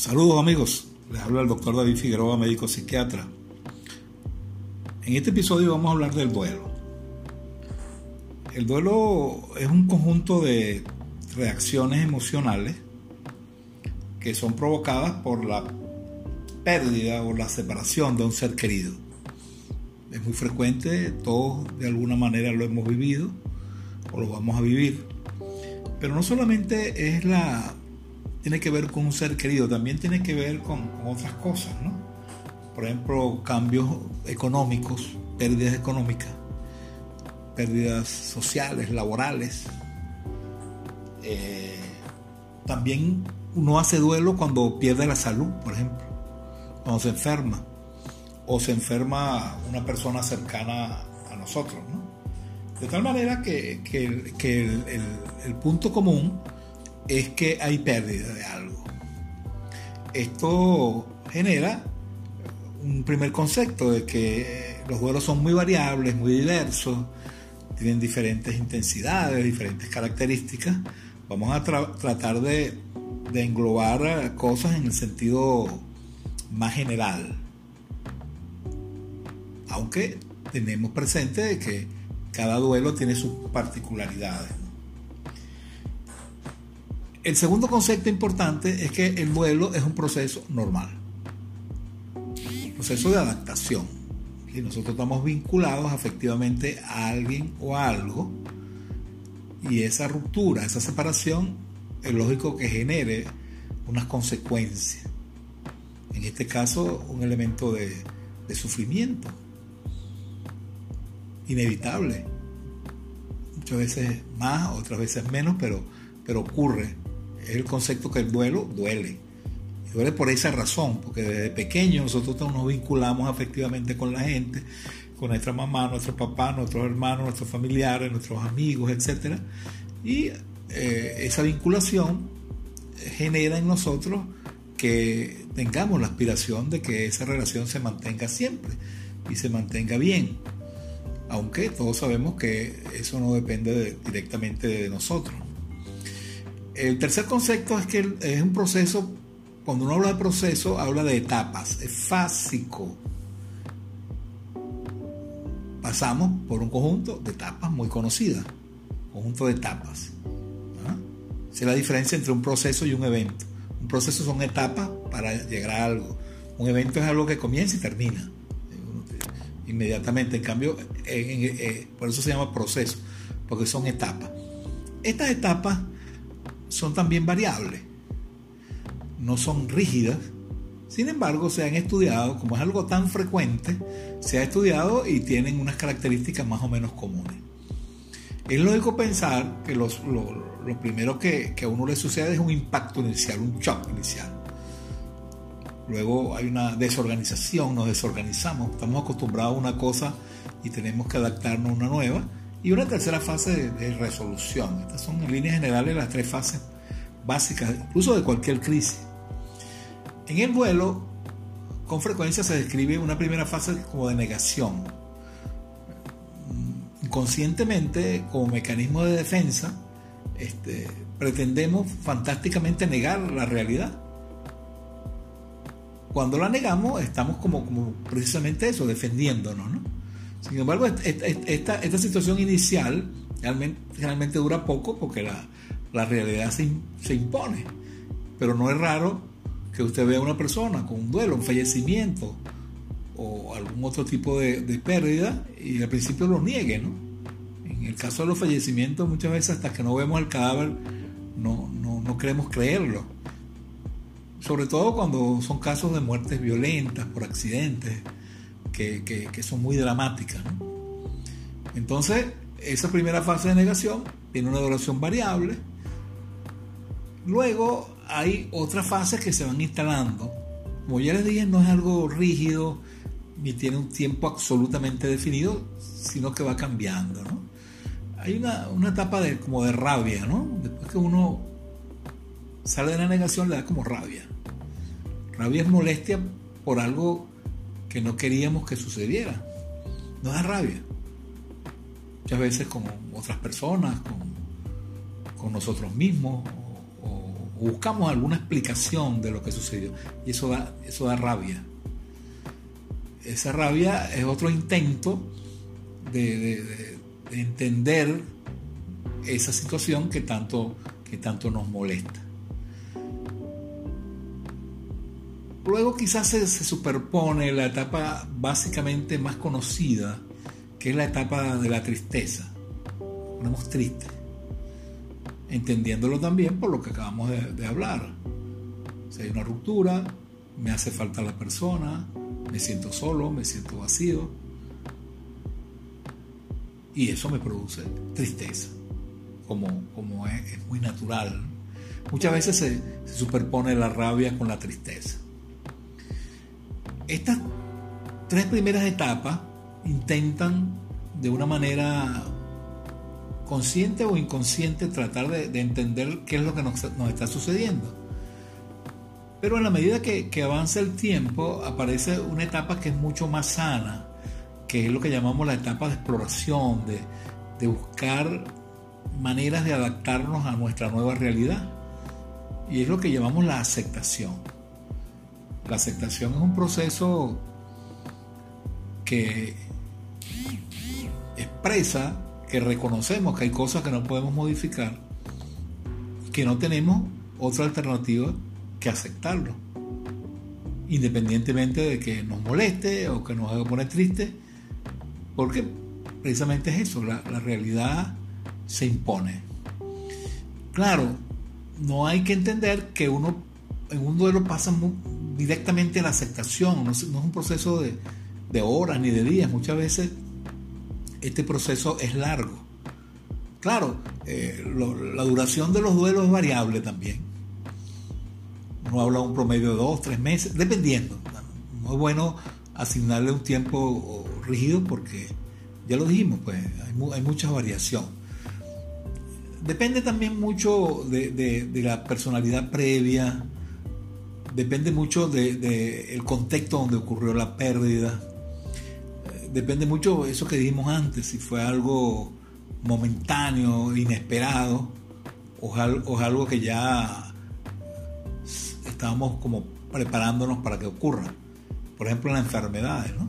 Saludos amigos, les habla el doctor David Figueroa, médico psiquiatra. En este episodio vamos a hablar del duelo. El duelo es un conjunto de reacciones emocionales que son provocadas por la pérdida o la separación de un ser querido. Es muy frecuente, todos de alguna manera lo hemos vivido o lo vamos a vivir. Pero no solamente es la tiene que ver con un ser querido, también tiene que ver con, otras cosas, ¿no? Por ejemplo, cambios económicos, pérdidas económicas, pérdidas sociales, laborales. Eh, también uno hace duelo cuando pierde la salud, por ejemplo, cuando se enferma, o se enferma una persona cercana a nosotros, ¿no? De tal manera que, el punto común es que hay pérdida de algo. Esto genera un primer concepto de que los duelos son muy variables, muy diversos, tienen diferentes intensidades, diferentes características. Vamos a tratar de, de englobar cosas en el sentido más general. Aunque tenemos presente que cada duelo tiene sus particularidades. El segundo concepto importante es que el duelo es un proceso normal, un proceso de adaptación. Y nosotros estamos vinculados afectivamente a alguien o a algo y esa ruptura, esa separación, es lógico que genere unas consecuencias. En este caso, un elemento de, de sufrimiento inevitable. Muchas veces más, otras veces menos, pero, pero ocurre es el concepto que el duelo duele. Duele por esa razón, porque desde pequeños nosotros nos vinculamos afectivamente con la gente, con nuestra mamá, nuestro papá, nuestros hermanos, nuestros familiares, nuestros amigos, etc. Y eh, esa vinculación genera en nosotros que tengamos la aspiración de que esa relación se mantenga siempre y se mantenga bien. Aunque todos sabemos que eso no depende directamente de nosotros. El tercer concepto es que es un proceso, cuando uno habla de proceso, habla de etapas, es fásico. Pasamos por un conjunto de etapas muy conocidas, conjunto de etapas. ¿ah? Esa es la diferencia entre un proceso y un evento. Un proceso son etapas para llegar a algo. Un evento es algo que comienza y termina inmediatamente. En cambio, por eso se llama proceso, porque son etapas. Estas etapas son también variables, no son rígidas, sin embargo se han estudiado, como es algo tan frecuente, se ha estudiado y tienen unas características más o menos comunes. Es lógico pensar que lo, primero que, que, a uno le sucede es un impacto inicial, un shock inicial. Luego hay una desorganización, nos desorganizamos, estamos acostumbrados a una cosa y tenemos que adaptarnos a una nueva y una tercera fase de, resolución. Estas son en líneas generales las tres fases básicas, incluso de cualquier crisis. En el vuelo, con frecuencia se describe una primera fase como de negación. Inconscientemente, como mecanismo de defensa, este, pretendemos fantásticamente negar la realidad. Cuando la negamos, estamos como, como precisamente eso, defendiéndonos. ¿no? Sin embargo, esta, situación inicial realmente, dura poco porque la, realidad se, impone. Pero no es raro que usted vea a una persona con un duelo, un fallecimiento o algún otro tipo de, pérdida y al principio lo niegue, ¿no? En el caso de los fallecimientos, muchas veces hasta que no vemos el cadáver no, no, no queremos creerlo. sobre todo cuando son casos de muertes violentas por accidentes, que, son muy dramáticas. Entonces, esa primera fase de negación tiene una duración variable. Luego hay otras fases que se van instalando. Como ya les dije, no es algo rígido ni tiene un tiempo absolutamente definido, sino que va cambiando. Hay una, una etapa de, como de rabia, ¿no? Después que uno sale de la negación le da como rabia. Rabia es molestia por algo que no queríamos que sucediera. Nos da rabia. Muchas veces con otras personas, con, nosotros mismos, o, buscamos alguna explicación de lo que sucedió. Y eso da, eso da rabia. Esa rabia es otro intento de, entender esa situación que tanto, que tanto nos molesta. Luego quizás se, superpone la etapa básicamente más conocida, que es la etapa de la tristeza. Ponemos triste, entendiéndolo también por lo que acabamos de, hablar. Si hay una ruptura, me hace falta la persona, me siento solo, me siento vacío. Y eso me produce tristeza, como, como es, muy natural. Muchas veces se superpone la rabia con la tristeza. Estas tres primeras etapas intentan de una manera consciente o inconsciente tratar de, entender qué es lo que nos, está sucediendo. Pero en la medida que, avanza el tiempo, aparece una etapa que es mucho más sana, que es lo que llamamos la etapa de exploración, de, de buscar maneras de adaptarnos a nuestra nueva realidad. Y es lo que llamamos la aceptación. La aceptación es un proceso que expresa que reconocemos que hay cosas que no podemos modificar, que no tenemos otra alternativa que aceptarlo. Independientemente de que nos moleste o que nos haga poner triste, porque precisamente es eso, la, realidad se impone. Claro, no hay que entender que uno en un duelo pasa directamente la aceptación, no es, un proceso de, horas ni de días, muchas veces este proceso es largo. Claro, eh, la duración de los duelos es variable también. Uno habla de un promedio de dos, tres meses, dependiendo. No es bueno asignarle un tiempo rígido porque, ya lo dijimos, pues hay, hay mucha variación. Depende también mucho de la personalidad previa, depende mucho del de, el contexto donde ocurrió la pérdida. Eh, depende mucho de eso que dijimos antes, si fue algo momentáneo, inesperado, o, o algo que ya estábamos como preparándonos para que ocurra. Por ejemplo, las enfermedades, ¿no?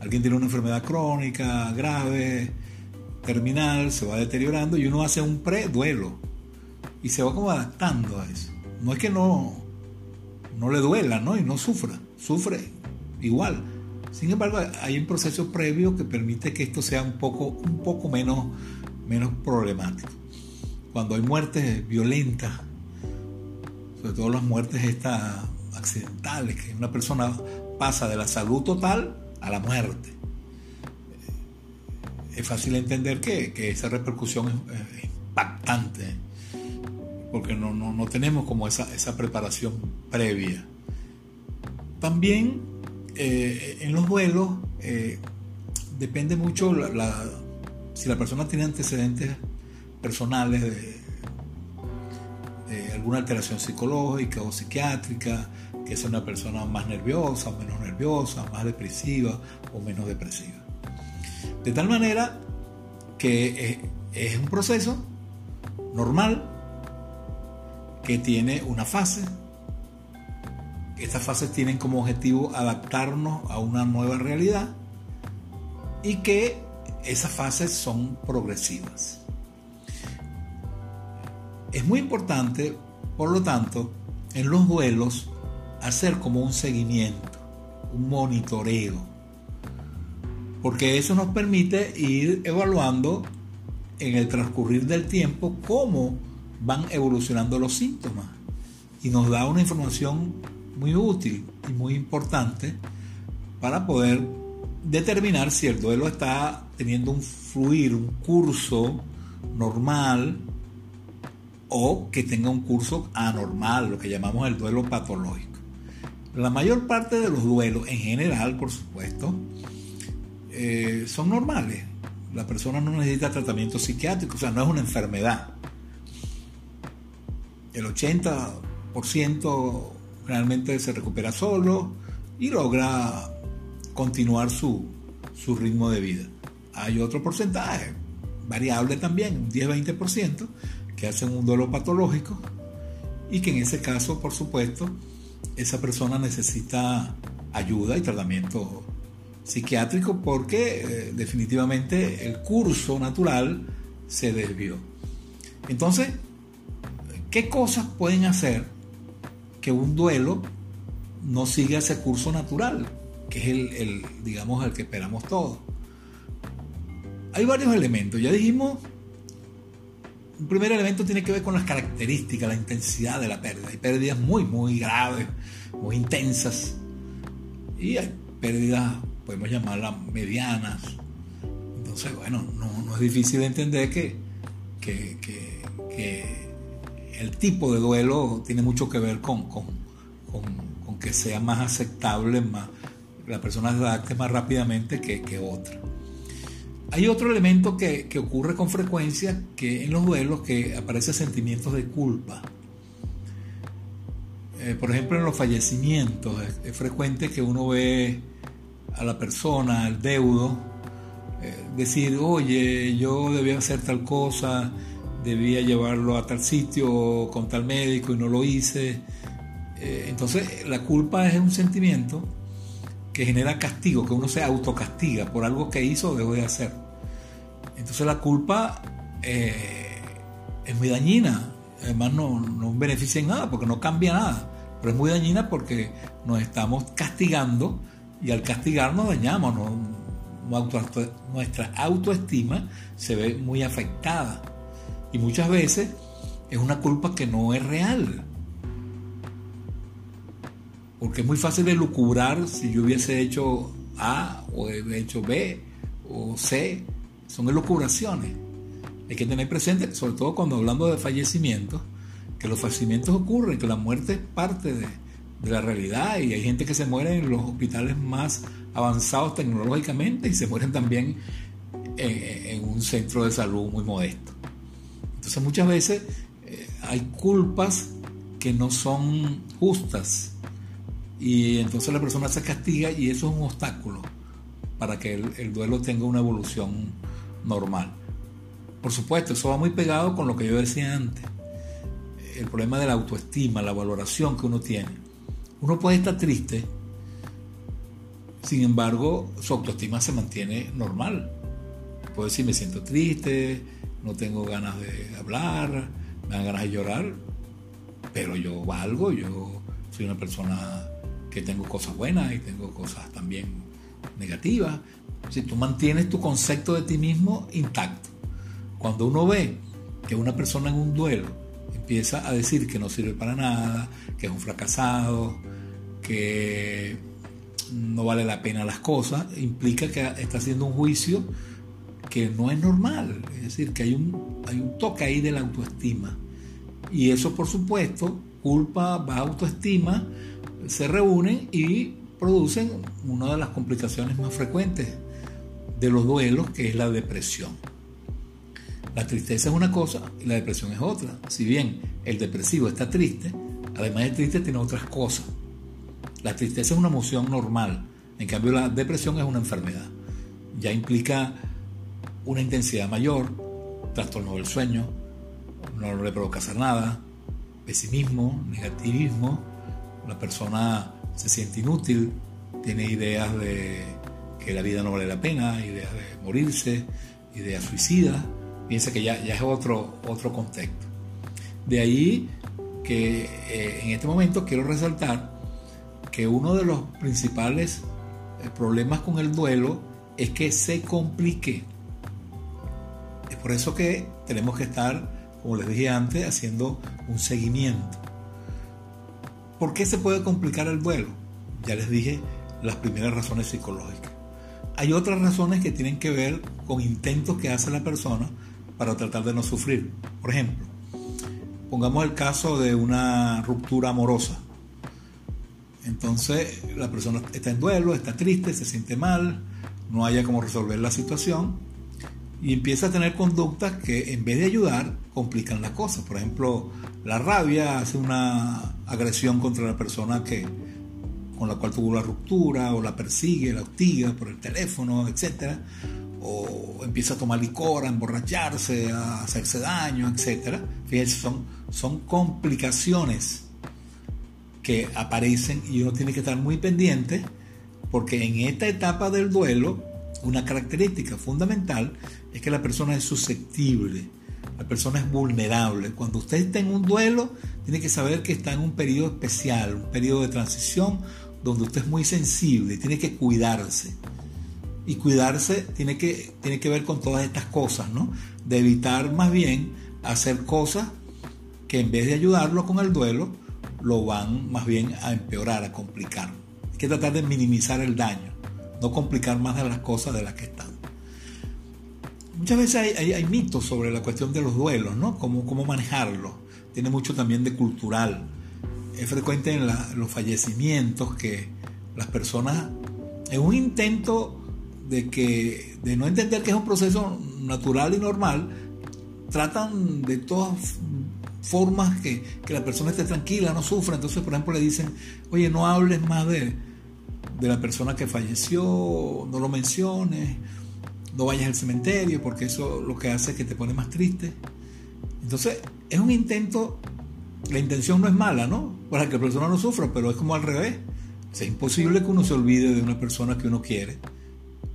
Alguien tiene una enfermedad crónica, grave, terminal, se va deteriorando y uno hace un pre-duelo y se va como adaptando a eso. No es que no, no le duela, ¿no? Y no sufra, sufre igual. Sin embargo, hay un proceso previo que permite que esto sea un poco, un poco menos, menos problemático. Cuando hay muertes violentas, sobre todo las muertes estas accidentales, que una persona pasa de la salud total a la muerte. Es fácil entender que, esa repercusión es impactante porque no, tenemos como esa, esa, preparación previa. También eh, en los duelos eh, depende mucho si la persona tiene antecedentes personales de, alguna alteración psicológica o psiquiátrica, que es una persona más nerviosa, menos nerviosa, más depresiva o menos depresiva. De tal manera que eh, es un proceso normal que tiene una fase. Estas fases tienen como objetivo adaptarnos a una nueva realidad y que esas fases son progresivas. Es muy importante, por lo tanto, en los duelos hacer como un seguimiento, un monitoreo, porque eso nos permite ir evaluando en el transcurrir del tiempo cómo van evolucionando los síntomas. y nos da una información muy útil y muy importante para poder determinar si el duelo está teniendo un fluir, un curso normal o que tenga un curso anormal, lo que llamamos el duelo patológico. La mayor parte de los duelos, en general, por supuesto, eh, son normales. La persona no necesita tratamiento psiquiátrico, o sea, no es una enfermedad. El 80% realmente se recupera solo y logra continuar su, su ritmo de vida. Hay otro porcentaje, variable también, un 10-20%, que hacen un duelo patológico y que en ese caso, por supuesto, esa persona necesita ayuda y tratamiento psiquiátrico porque eh, definitivamente el curso natural se desvió. Entonces, ¿qué cosas pueden hacer que un duelo no siga ese curso natural, que es el, digamos, el que esperamos todos? Hay varios elementos. Ya dijimos un primer elemento tiene que ver con las características, la intensidad de la pérdida. Hay pérdidas muy, muy graves, muy intensas. Y hay pérdidas, podemos llamarlas medianas. Entonces, bueno, no, es difícil entender que, que, el tipo de duelo tiene mucho que ver con, con, que sea más aceptable, más, la persona se adapte más rápidamente que, que otra. Hay otro elemento que, ocurre con frecuencia que en los duelos que aparece sentimientos de culpa. Eh, por ejemplo, en los fallecimientos es, frecuente que uno ve a la persona, al deudo, eh, decir, oye, yo debía hacer tal cosa, debía llevarlo a tal sitio con tal médico y no lo hice. Eh, entonces, la culpa es un sentimiento que genera castigo, que uno se autocastiga por algo que hizo o dejó de hacer. Entonces la culpa eh, es muy dañina, además no, no beneficia en nada porque no cambia nada, pero es muy dañina porque nos estamos castigando y al castigarnos dañamos, nuestra autoestima se ve muy afectada y muchas veces es una culpa que no es real porque es muy fácil de lucubrar si yo hubiese hecho A o he hecho B o C. Son elucubraciones. Hay que tener presente, sobre todo cuando hablando de fallecimientos, que los fallecimientos ocurren, que la muerte es parte de, la realidad y hay gente que se muere en los hospitales más avanzados tecnológicamente y se mueren también en, un centro de salud muy modesto. Entonces muchas veces eh, hay culpas que no son justas y entonces la persona se castiga y eso es un obstáculo para que el, duelo tenga una evolución normal. Por supuesto, eso va muy pegado con lo que yo decía antes. El problema de la autoestima, la valoración que uno tiene. Uno puede estar triste, sin embargo, su autoestima se mantiene normal. Puede decir, me siento triste, no tengo ganas de hablar, me dan ganas de llorar, pero yo valgo, yo soy una persona que tengo cosas buenas y tengo cosas también negativas. Si tú mantienes tu concepto de ti mismo intacto. Cuando uno ve que una persona en un duelo empieza a decir que no sirve para nada, que es un fracasado, que no vale la pena las cosas, implica que está haciendo un juicio que no es normal. Es decir, que hay un, hay un toque ahí de la autoestima. Y eso, por supuesto, culpa, baja autoestima, se reúnen y producen una de las complicaciones más frecuentes de los duelos, que es la depresión. La tristeza es una cosa y la depresión es otra. Si bien el depresivo está triste, además de triste tiene otras cosas. La tristeza es una emoción normal, en cambio la depresión es una enfermedad. Ya implica una intensidad mayor, trastorno del sueño, no le provoca hacer nada, pesimismo, negativismo, la persona se siente inútil, tiene ideas de que la vida no vale la pena, ideas de morirse, ideas suicidas, piensa que ya, ya es otro, otro contexto. De ahí que eh, en este momento quiero resaltar que uno de los principales eh, problemas con el duelo es que se complique. Por eso que tenemos que estar, como les dije antes, haciendo un seguimiento ¿Por qué se puede complicar el duelo? Ya les dije las primeras razones psicológicas. Hay otras razones que tienen que ver con intentos que hace la persona para tratar de no sufrir. Por ejemplo, pongamos el caso de una ruptura amorosa. Entonces la persona está en duelo, está triste, se siente mal, no haya cómo resolver la situación y empieza a tener conductas que en vez de ayudar complican la cosa. Por ejemplo, la rabia hace una agresión contra la persona que con la cual tuvo la ruptura o la persigue, la hostiga por el teléfono, etc. O empieza a tomar licor, a emborracharse, a hacerse daño, etc. Fíjense, son, son complicaciones que aparecen y uno tiene que estar muy pendiente porque en esta etapa del duelo una característica fundamental es que la persona es susceptible, la persona es vulnerable. Cuando usted está en un duelo, tiene que saber que está en un periodo especial, un periodo de transición donde usted es muy sensible, tiene que cuidarse. Y cuidarse tiene que, tiene que ver con todas estas cosas, ¿no? De evitar más bien hacer cosas que en vez de ayudarlo con el duelo, lo van más bien a empeorar, a complicar. Hay que tratar de minimizar el daño no complicar más de las cosas de las que están. Muchas veces hay, mitos sobre la cuestión de los duelos, ¿no? Cómo, cómo manejarlos. Tiene mucho también de cultural. Es frecuente en los fallecimientos que las personas, en un intento de, que, de no entender que es un proceso natural y normal, tratan de todas formas que, que la persona esté tranquila, no sufra. Entonces, por ejemplo, le dicen, oye, no hables más de, de la persona que falleció, no lo menciones, no vayas al cementerio porque eso lo que hace es que te pone más triste. Entonces, es un intento, la intención no es mala, ¿no? Para que la persona no sufra, pero es como al revés. es imposible que uno se olvide de una persona que uno quiere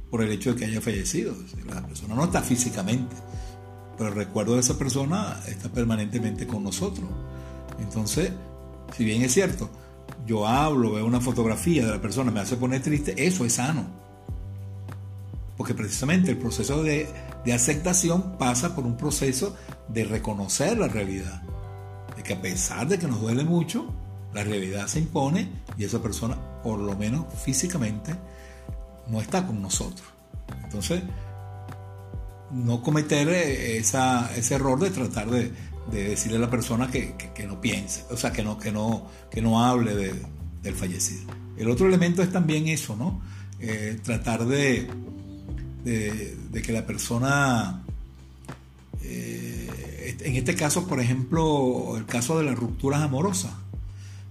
por el hecho de que haya fallecido. La persona no está físicamente, pero el recuerdo de esa persona está permanentemente con nosotros. Entonces, si bien es cierto, yo hablo, veo una fotografía de la persona, me hace poner triste, eso es sano. Porque precisamente el proceso de, aceptación pasa por un proceso de reconocer la realidad. De que a pesar de que nos duele mucho, la realidad se impone y esa persona, por lo menos físicamente, no está con nosotros. Entonces, no cometer ese error de tratar de, de decirle a la persona que, no piense, o sea, que no, que no, que no hable del fallecido. El otro elemento es también eso, ¿no? Eh, tratar de, de, que la persona, eh, en este caso, por ejemplo, el caso de las rupturas amorosas,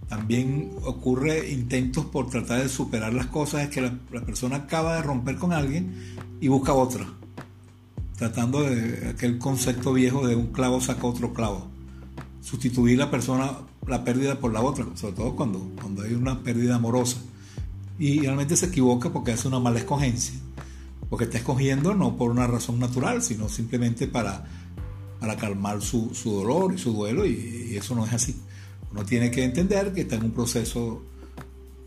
también ocurre intentos por tratar de superar las cosas, es que la, la persona acaba de romper con alguien y busca otra tratando de aquel concepto viejo de un clavo saca otro clavo. Sustituir la persona, la pérdida por la otra, sobre todo cuando, cuando hay una pérdida amorosa. Y realmente se equivoca porque hace una mala escogencia. Porque está escogiendo no por una razón natural, sino simplemente para, para calmar su, dolor y su duelo, y, y eso no es así. Uno tiene que entender que está en un proceso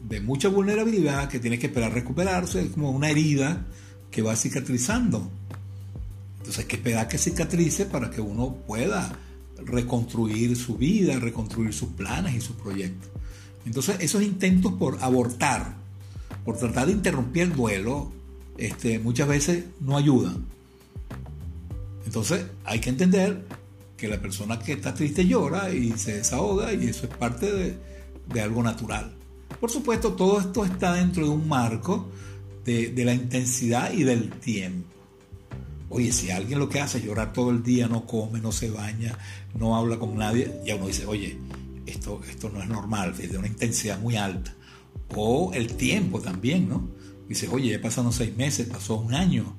de mucha vulnerabilidad, que tiene que esperar recuperarse, es como una herida que va cicatrizando entonces hay que esperar que cicatrice para que uno pueda reconstruir su vida, reconstruir sus planes y sus proyectos. Entonces esos intentos por abortar, por tratar de interrumpir el duelo, este, muchas veces no ayudan. Entonces hay que entender que la persona que está triste llora y se desahoga y eso es parte de, algo natural. Por supuesto, todo esto está dentro de un marco de la intensidad y del tiempo. Oye, si alguien lo que hace es llorar todo el día, no come, no se baña, no habla con nadie, ya uno dice, oye, esto, esto no es normal, es de una intensidad muy alta. O el tiempo también, ¿no? Dices, oye, ya pasaron seis meses, pasó un año,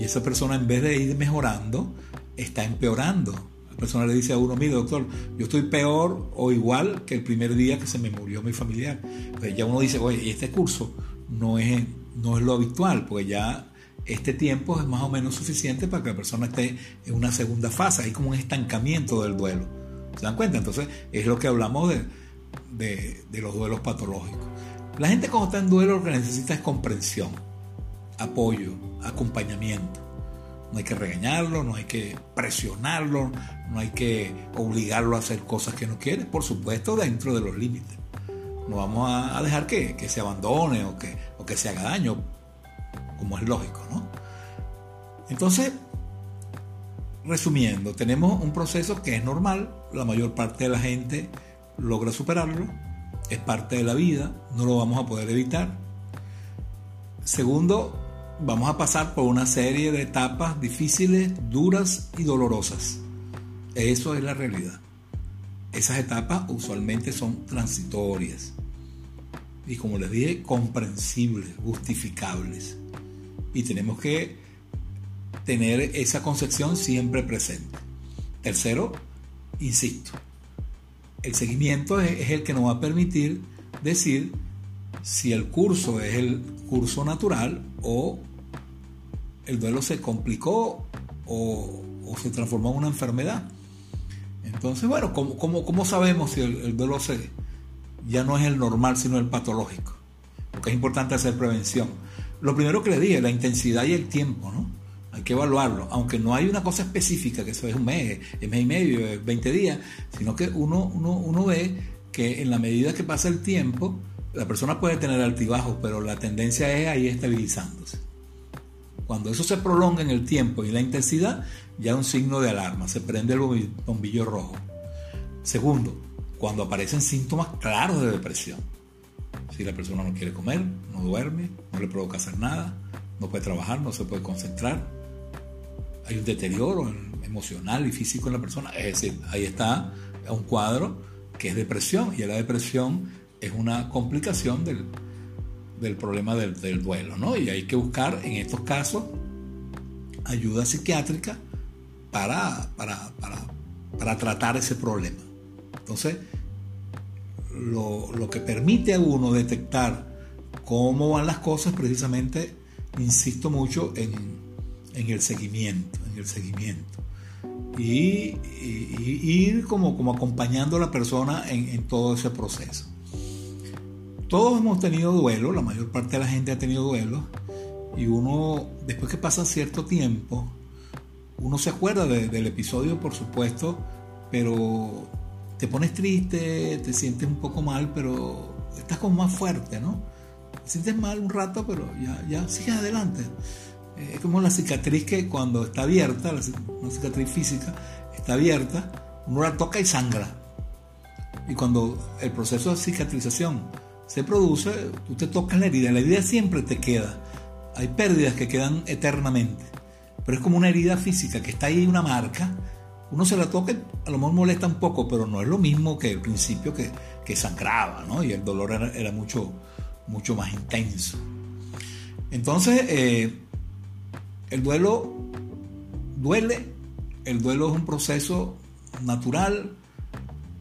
y esa persona en vez de ir mejorando, está empeorando. La persona le dice a uno, mire doctor, yo estoy peor o igual que el primer día que se me murió mi familiar. Pues ya uno dice, oye, este curso no es, no es lo habitual, porque ya este tiempo es más o menos suficiente para que la persona esté en una segunda fase. Hay como un estancamiento del duelo. ¿Se dan cuenta? Entonces es lo que hablamos de, los duelos patológicos. La gente cuando está en duelo lo que necesita es comprensión, apoyo, acompañamiento. No hay que regañarlo, no hay que presionarlo, no hay que obligarlo a hacer cosas que no quiere, por supuesto dentro de los límites. no vamos a, dejar que, se abandone o que, o que se haga daño, como es lógico, ¿no? Entonces, resumiendo, tenemos un proceso que es normal, la mayor parte de la gente logra superarlo, es parte de la vida, no lo vamos a poder evitar. Segundo, vamos a pasar por una serie de etapas difíciles, duras y dolorosas. Eso es la realidad. Esas etapas usualmente son transitorias y como les dije, comprensibles, justificables. Y tenemos que tener esa concepción siempre presente. Tercero, insisto, el seguimiento es, el que nos va a permitir decir si el curso es el curso natural o el duelo se complicó o, se transformó en una enfermedad. Entonces, bueno, ¿cómo, cómo, sabemos si el, duelo se, ya no es el normal, sino el patológico? Porque es importante hacer prevención. Lo primero que le dije, la intensidad y el tiempo, ¿no? Hay que evaluarlo, aunque no hay una cosa específica, que eso es un mes, es mes y medio, es 20 días, sino que uno, uno, uno ve que en la medida que pasa el tiempo, la persona puede tener altibajos, pero la tendencia es ahí estabilizándose. Cuando eso se prolonga en el tiempo y la intensidad, ya es un signo de alarma, se prende el bombillo rojo. Segundo, cuando aparecen síntomas claros de depresión. Si la persona no quiere comer, no duerme, no le provoca hacer nada, no puede trabajar, no se puede concentrar, hay un deterioro emocional y físico en la persona. Es decir, ahí está un cuadro que es depresión y la depresión es una complicación del, problema del, duelo, ¿no? Y hay que buscar en estos casos ayuda psiquiátrica para, para, para, tratar ese problema. Entonces, lo, lo, que permite a uno detectar cómo van las cosas, precisamente, insisto mucho en, en el seguimiento, en el seguimiento. Y, ir como, como acompañando a la persona en, todo ese proceso. Todos hemos tenido duelo, la mayor parte de la gente ha tenido duelo, y uno, después que pasa cierto tiempo, uno se acuerda del episodio, por supuesto, pero te pones triste, te sientes un poco mal, pero estás como más fuerte, ¿no? Te sientes mal un rato, pero ya, ya sigues adelante. Eh, es como la cicatriz que cuando está abierta, una cicatriz física, está abierta, uno la toca y sangra. Y cuando el proceso de cicatrización se produce, tú te tocas la herida, la herida siempre te queda. Hay pérdidas que quedan eternamente, pero es como una herida física que está ahí, una marca. Uno se la toca, a lo mejor molesta un poco, pero no es lo mismo que el principio que, que sangraba, ¿no? Y el dolor era, mucho, mucho más intenso. Entonces, eh, el duelo duele, el duelo es un proceso natural.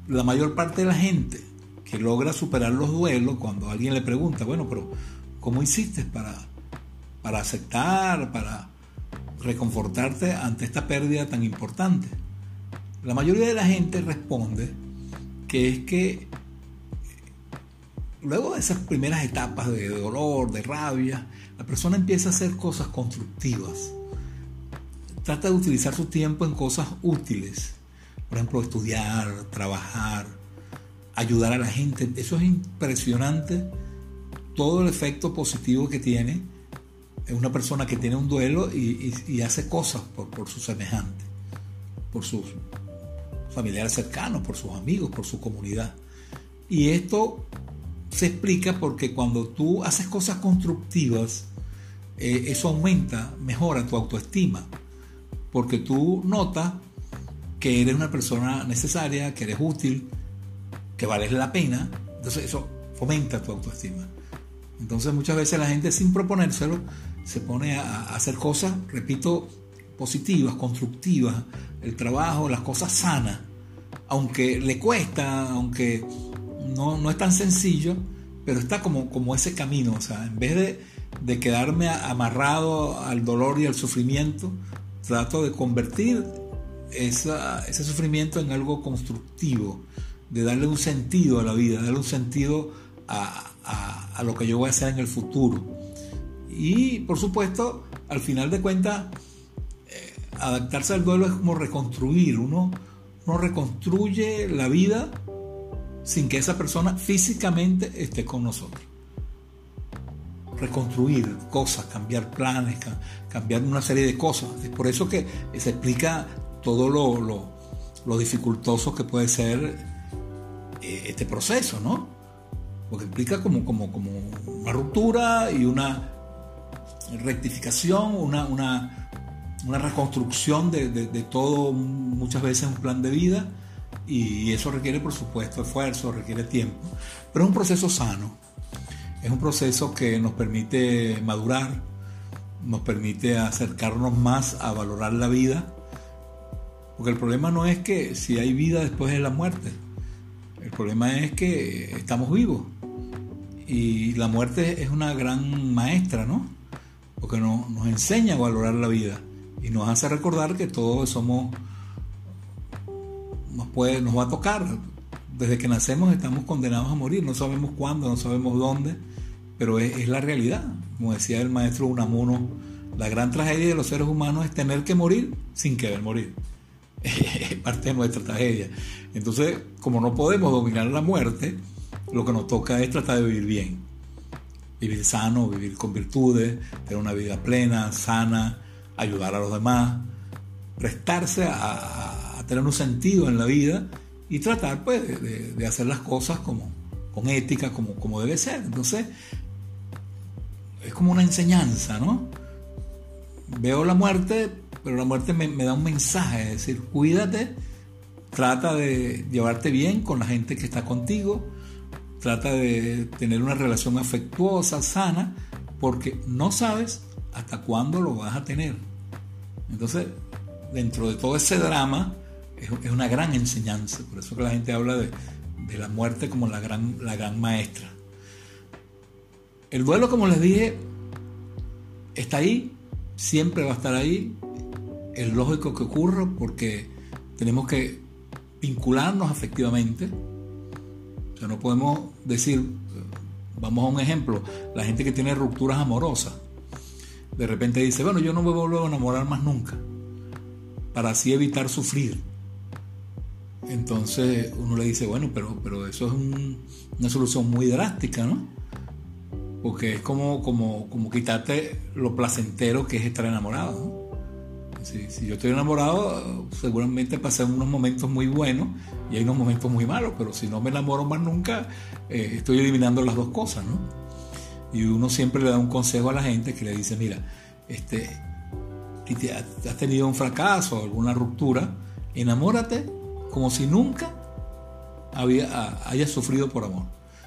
La mayor parte de la gente que logra superar los duelos, cuando alguien le pregunta, bueno, pero ¿cómo hiciste para, para aceptar, para reconfortarte ante esta pérdida tan importante? La mayoría de la gente responde que es que luego de esas primeras etapas de dolor, de rabia, la persona empieza a hacer cosas constructivas. Trata de utilizar su tiempo en cosas útiles. Por ejemplo, estudiar, trabajar, ayudar a la gente. Eso es impresionante. Todo el efecto positivo que tiene es una persona que tiene un duelo y, hace cosas por, por sus semejantes, por sus familiares cercanos, por sus amigos, por su comunidad. Y esto se explica porque cuando tú haces cosas constructivas, eh, eso aumenta, mejora tu autoestima, porque tú notas que eres una persona necesaria, que eres útil, que vales la pena, entonces eso fomenta tu autoestima. Entonces muchas veces la gente sin proponérselo se pone a hacer cosas, repito, positivas, constructivas, el trabajo, las cosas sanas, aunque le cuesta, aunque no, es tan sencillo, pero está como, como ese camino. O sea, en vez de, quedarme amarrado al dolor y al sufrimiento, trato de convertir ese sufrimiento en algo constructivo, de darle un sentido a la vida, darle un sentido a, lo que yo voy a hacer en el futuro. Y por supuesto, al final de cuentas, eh, adaptarse al duelo es como reconstruir. Uno, uno reconstruye la vida sin que esa persona físicamente esté con nosotros. Reconstruir cosas, cambiar planes, cambiar una serie de cosas. Es por eso que se explica todo lo, dificultoso que puede ser eh, este proceso, ¿no? Porque implica como, como, como una ruptura y una rectificación, una, una, reconstrucción de, de, todo, muchas veces un plan de vida, y eso requiere, por supuesto, esfuerzo, requiere tiempo, pero es un proceso sano, es un proceso que nos permite madurar, nos permite acercarnos más a valorar la vida, porque el problema no es que si hay vida después de la muerte, el problema es que estamos vivos. Y la muerte es una gran maestra, ¿no? Porque nos, nos enseña a valorar la vida y nos hace recordar que todos somos, nos, puede, nos va a tocar. Desde que nacemos estamos condenados a morir, no sabemos cuándo, no sabemos dónde, pero es, la realidad. Como decía el maestro Unamuno, la gran tragedia de los seres humanos es tener que morir sin querer morir. Es parte de nuestra tragedia. Entonces, como no podemos dominar la muerte, lo que nos toca es tratar de vivir bien. Vivir sano, vivir con virtudes, tener una vida plena, sana, ayudar a los demás, prestarse a, tener un sentido en la vida y tratar pues de, hacer las cosas como, con ética, como, como debe ser. Entonces, es como una enseñanza, ¿no? Veo la muerte, pero la muerte me, me da un mensaje, es decir, cuídate, trata de llevarte bien con la gente que está contigo, Trata de tener una relación afectuosa, sana, porque no sabes hasta cuándo lo vas a tener. Entonces, dentro de todo ese drama, es, una gran enseñanza. Por eso que la gente habla de, la muerte como la gran, la gran maestra. El duelo, como les dije, está ahí, siempre va a estar ahí. Es lógico que ocurra porque tenemos que vincularnos afectivamente o sea, no podemos decir, vamos a un ejemplo, la gente que tiene rupturas amorosas, de repente dice, bueno, yo no me vuelvo a enamorar más nunca, para así evitar sufrir. Entonces uno le dice, bueno, pero, pero eso es una solución muy drástica, ¿no? Porque es como, como, como quitarte lo placentero que es estar enamorado, ¿no? Si, yo estoy enamorado, seguramente pasé unos momentos muy buenos y hay unos momentos muy malos, pero si no me enamoro más nunca, eh, estoy eliminando las dos cosas, ¿no? Y uno siempre le da un consejo a la gente que le dice, mira, este, has tenido un fracaso, alguna ruptura, enamórate como si nunca había, hayas sufrido por amor.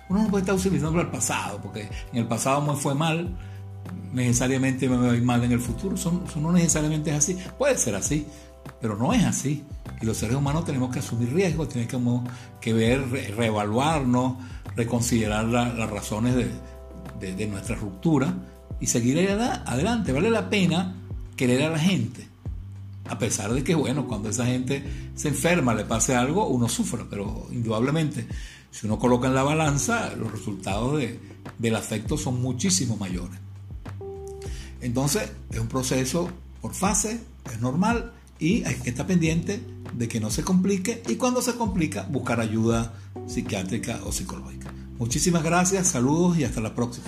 Uno no puede estar utilizando el pasado, porque en el pasado fue mal, necesariamente me voy mal en el futuro. Eso, no necesariamente es así. Puede ser así, pero no es así. Y los seres humanos tenemos que asumir riesgos, tenemos que ver, reevaluarnos, reconsiderar las razones de, nuestra ruptura y seguir adelante. Vale la pena querer a la gente. A pesar de que, bueno, cuando esa gente se enferma, le pase algo, uno sufre, pero indudablemente, si uno coloca en la balanza, los resultados del afecto son muchísimo mayores. Entonces, es un proceso por fase, es normal y hay que estar pendiente de que no se complique y cuando se complica, buscar ayuda psiquiátrica o psicológica. Muchísimas gracias, saludos y hasta la próxima.